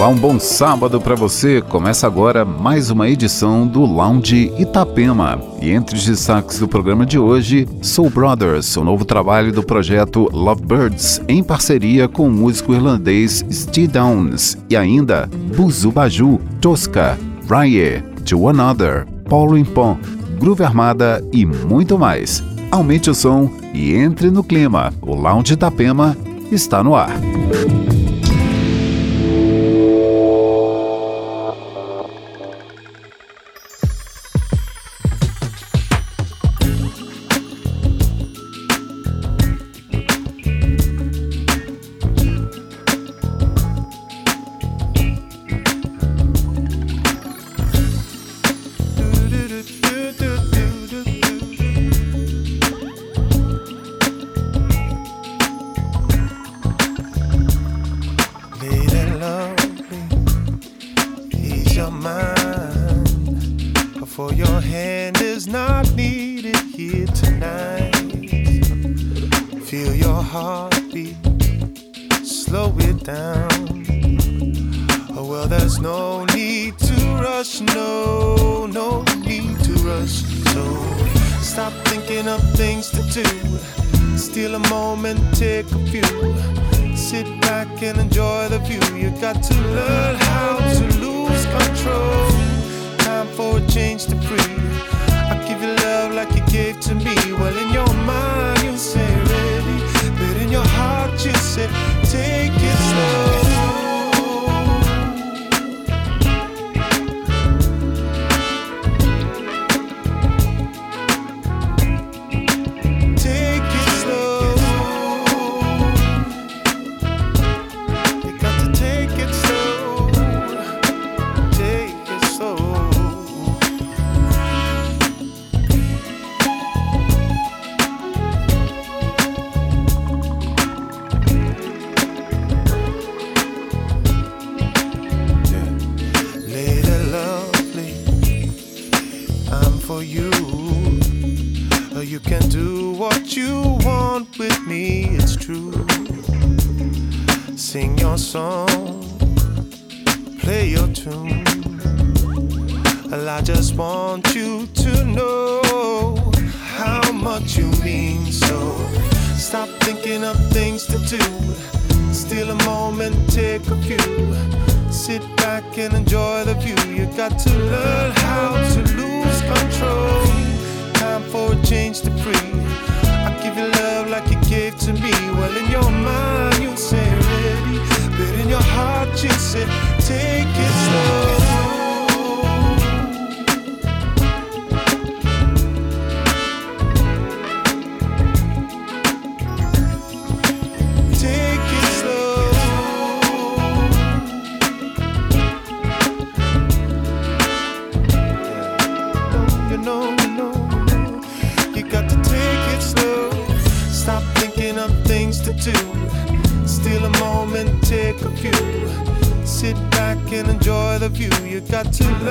Olá, um bom sábado para você. Começa agora mais uma edição do Lounge Itapema. E entre os destaques do programa de hoje, Soul Brothers, o novo trabalho do projeto Lovebirds, em parceria com o músico irlandês Steve Downs. E ainda, Buzu Baju, Tosca, Rye, To Another, Paulo Impon, Groove Armada e muito mais. Aumente o som e entre no clima. O Lounge Itapema está no ar.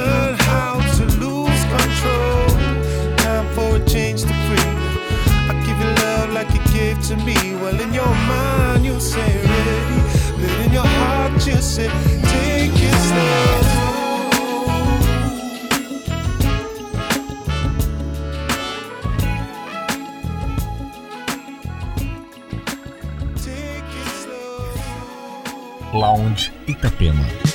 learn how to lose control. Time for a change to. I give you love like you to me. Well, in your mind, you say ready. But in your heart, you say take it slow. Lounge Itapema.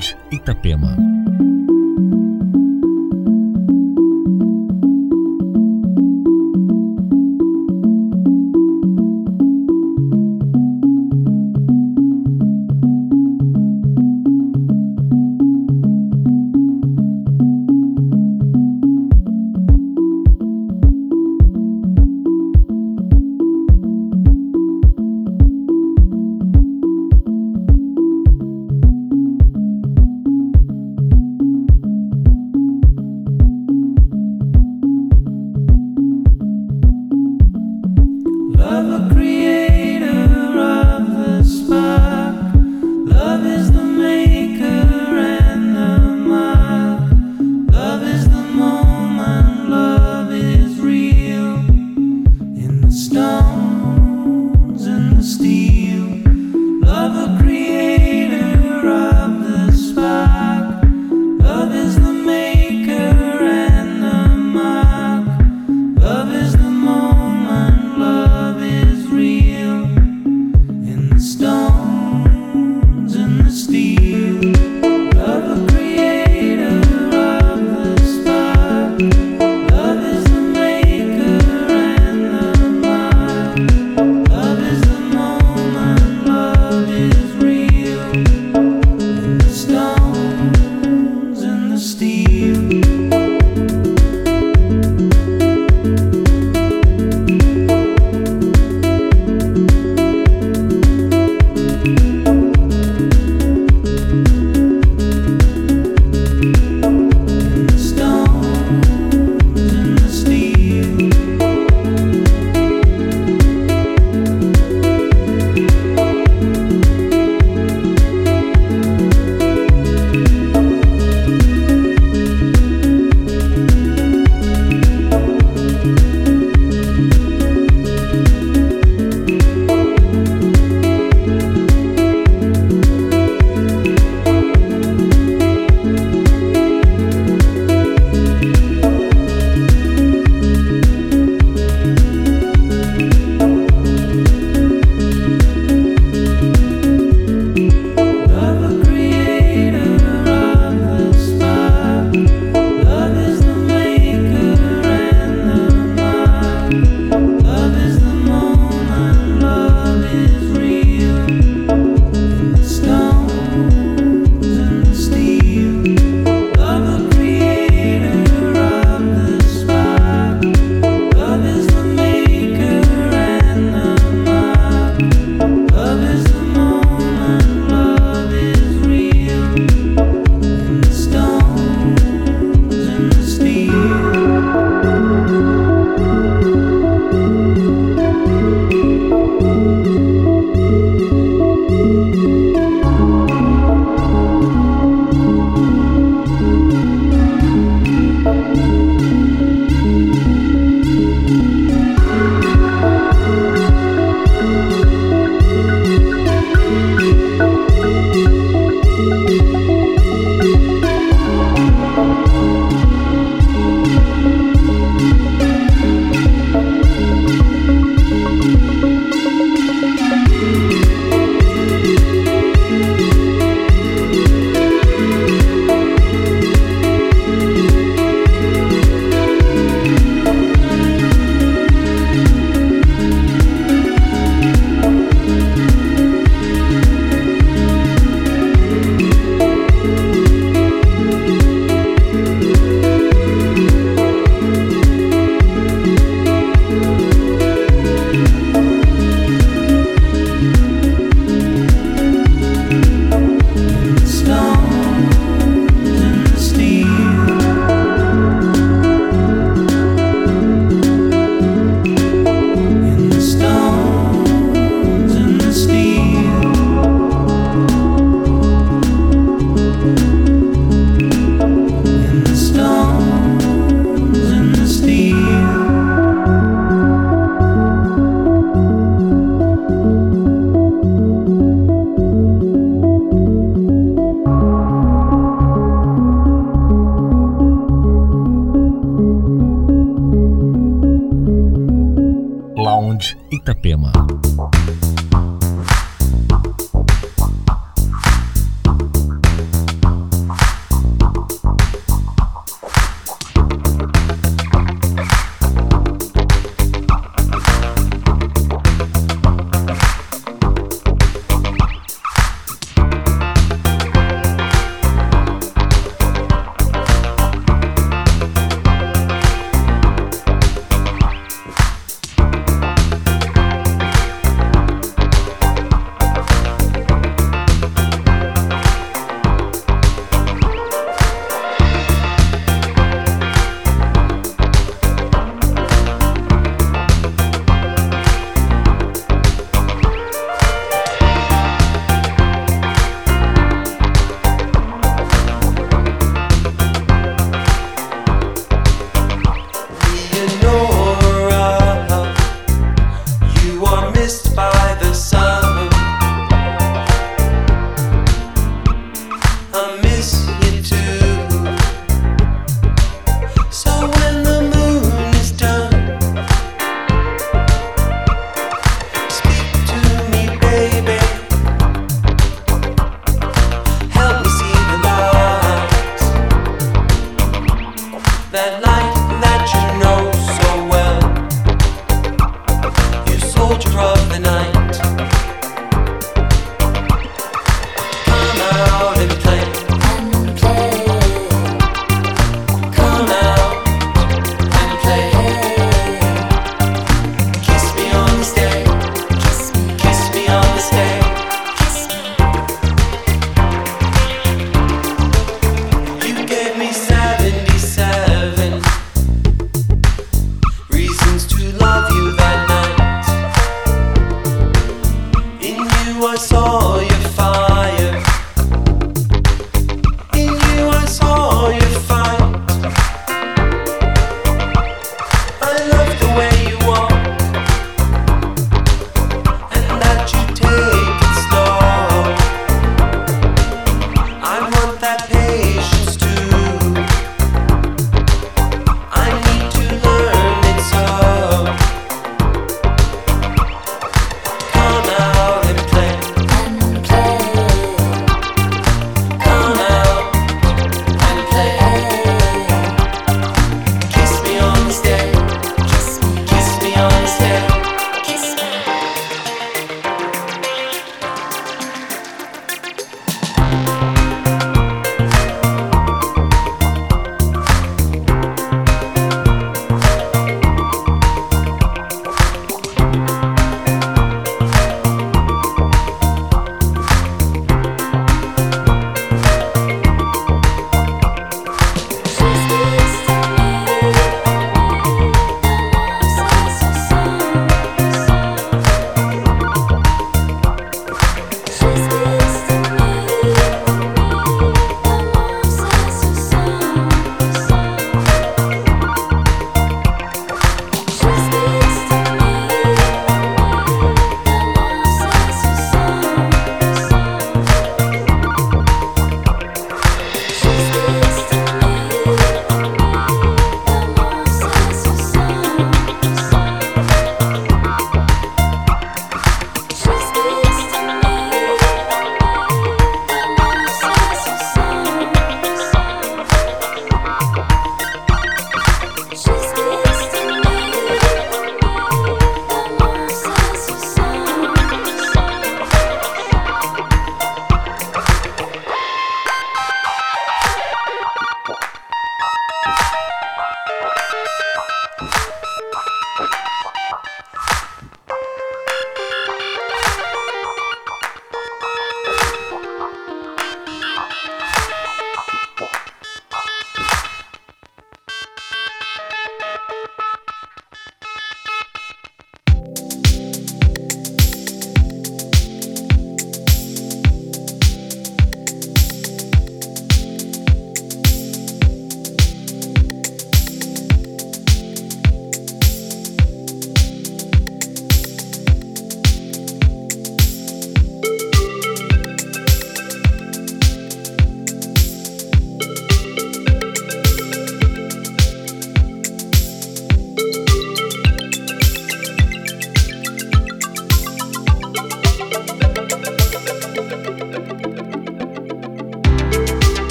Lounge Itapema.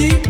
keep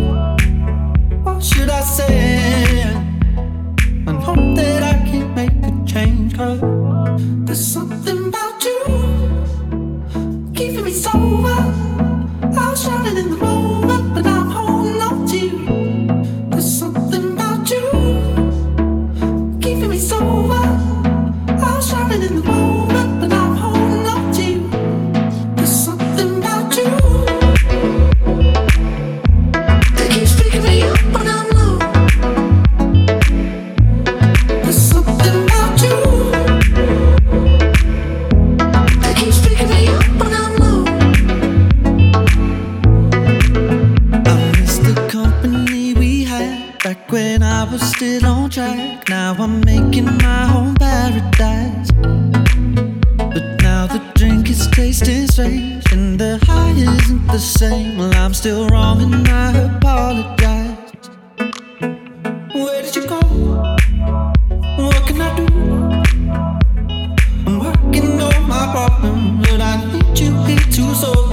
Should I say? I hope that I can't make a change, cause there's something about you keeping me sober. I was drowning in the moment, here